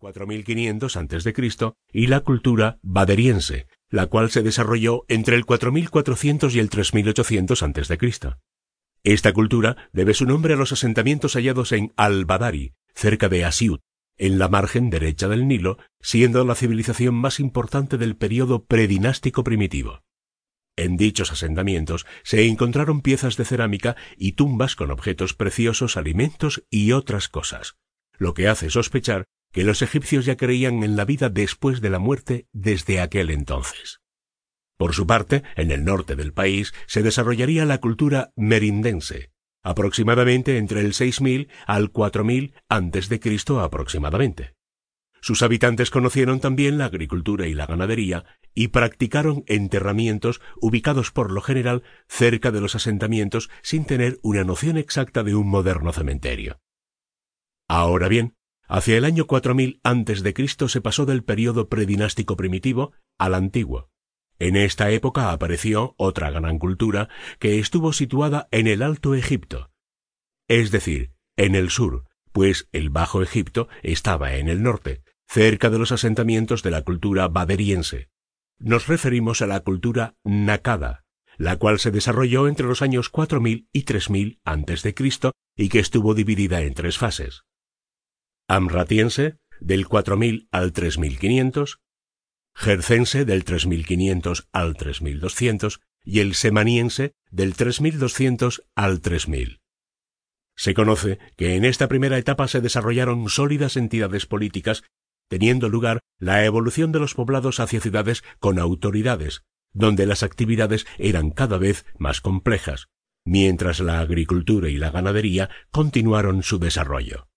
4500 a.C. y la cultura baderiense, la cual se desarrolló entre el 4400 y el 3800 a.C. Esta cultura debe su nombre a los asentamientos hallados en Al-Badari, cerca de Asiut, en la margen derecha del Nilo, siendo la civilización más importante del período predinástico primitivo. En dichos asentamientos se encontraron piezas de cerámica y tumbas con objetos preciosos, alimentos y otras cosas, lo que hace sospechar que los egipcios ya creían en la vida después de la muerte desde aquel entonces. Por su parte, en el norte del país se desarrollaría la cultura merindense, aproximadamente entre el 6000 al 4000 antes de Cristo aproximadamente. Sus habitantes conocieron también la agricultura y la ganadería y practicaron enterramientos ubicados por lo general cerca de los asentamientos sin tener una noción exacta de un moderno cementerio. Ahora bien, hacia el año 4000 antes de Cristo se pasó del período predinástico primitivo al antiguo. En esta época apareció otra gran cultura que estuvo situada en el Alto Egipto, es decir, en el sur, pues el Bajo Egipto estaba en el norte, cerca de los asentamientos de la cultura baderiense. Nos referimos a la cultura Nakada, la cual se desarrolló entre los años 4000 y 3000 antes de Cristo y que estuvo dividida en tres fases. Amratiense, del 4000 al 3500, Jercense del 3500 al 3200 y el semaniense del 3200 al 3000. Se conoce que en esta primera etapa se desarrollaron sólidas entidades políticas, teniendo lugar la evolución de los poblados hacia ciudades con autoridades, donde las actividades eran cada vez más complejas, mientras la agricultura y la ganadería continuaron su desarrollo.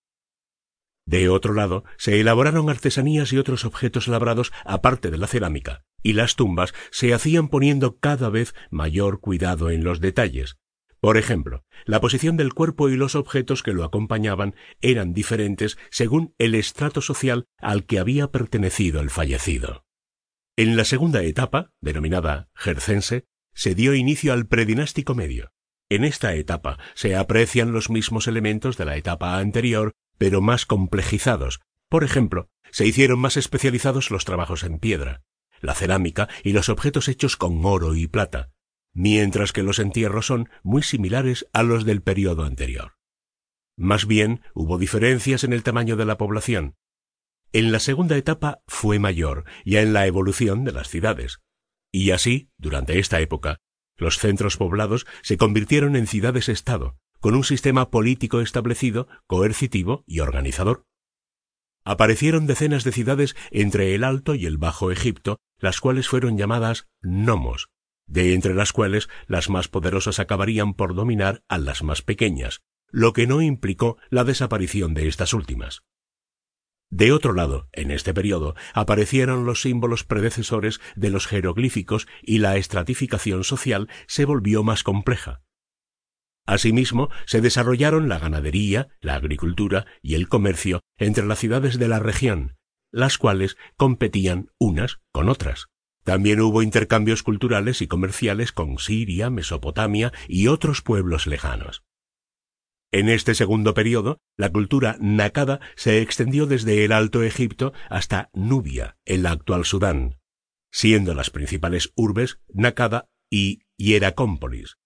De otro lado, se elaboraron artesanías y otros objetos labrados aparte de la cerámica, y las tumbas se hacían poniendo cada vez mayor cuidado en los detalles. Por ejemplo, la posición del cuerpo y los objetos que lo acompañaban eran diferentes según el estrato social al que había pertenecido el fallecido. En la segunda etapa, denominada Jercense, se dio inicio al predinástico medio. En esta etapa se aprecian los mismos elementos de la etapa anterior pero más complejizados. Por ejemplo, se hicieron más especializados los trabajos en piedra, la cerámica y los objetos hechos con oro y plata, mientras que los entierros son muy similares a los del periodo anterior. Más bien, hubo diferencias en el tamaño de la población. En la segunda etapa fue mayor, ya en la evolución de las ciudades. Y así, durante esta época, los centros poblados se convirtieron en ciudades-estado, con un sistema político establecido, coercitivo y organizador. Aparecieron decenas de ciudades entre el Alto y el Bajo Egipto, las cuales fueron llamadas nomos, de entre las cuales las más poderosas acabarían por dominar a las más pequeñas, lo que no implicó la desaparición de estas últimas. De otro lado, en este periodo aparecieron los símbolos predecesores de los jeroglíficos y la estratificación social se volvió más compleja. Asimismo, se desarrollaron la ganadería, la agricultura y el comercio entre las ciudades de la región, las cuales competían unas con otras. También hubo intercambios culturales y comerciales con Siria, Mesopotamia y otros pueblos lejanos. En este segundo periodo, la cultura nakada se extendió desde el Alto Egipto hasta Nubia, en la actual Sudán, siendo las principales urbes Nakada y Hieracómpolis,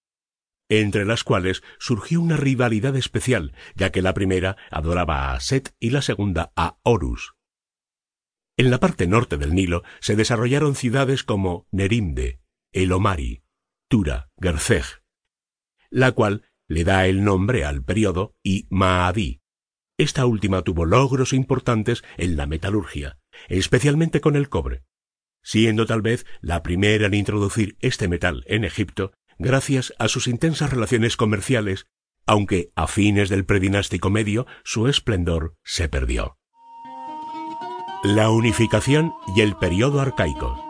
entre las cuales surgió una rivalidad especial, ya que la primera adoraba a Set y la segunda a Horus. En la parte norte del Nilo se desarrollaron ciudades como Nerimde, Elomari, Tura, Gerzeg, la cual le da el nombre al periodo, y Maadí. Esta última tuvo logros importantes en la metalurgia, especialmente con el cobre, siendo tal vez la primera en introducir este metal en Egipto gracias a sus intensas relaciones comerciales, aunque a fines del predinástico medio su esplendor se perdió. La unificación y el periodo arcaico.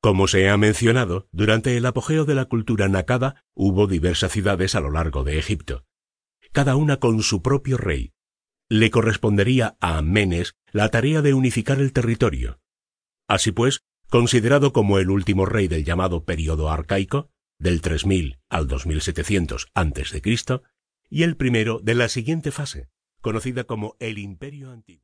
Como se ha mencionado, durante el apogeo de la cultura nakada hubo diversas ciudades a lo largo de Egipto, cada una con su propio rey. Le correspondería a Menes la tarea de unificar el territorio. Así pues, considerado como el último rey del llamado período arcaico, del 3000 al 2700 a.C., y el primero de la siguiente fase, conocida como el Imperio Antiguo.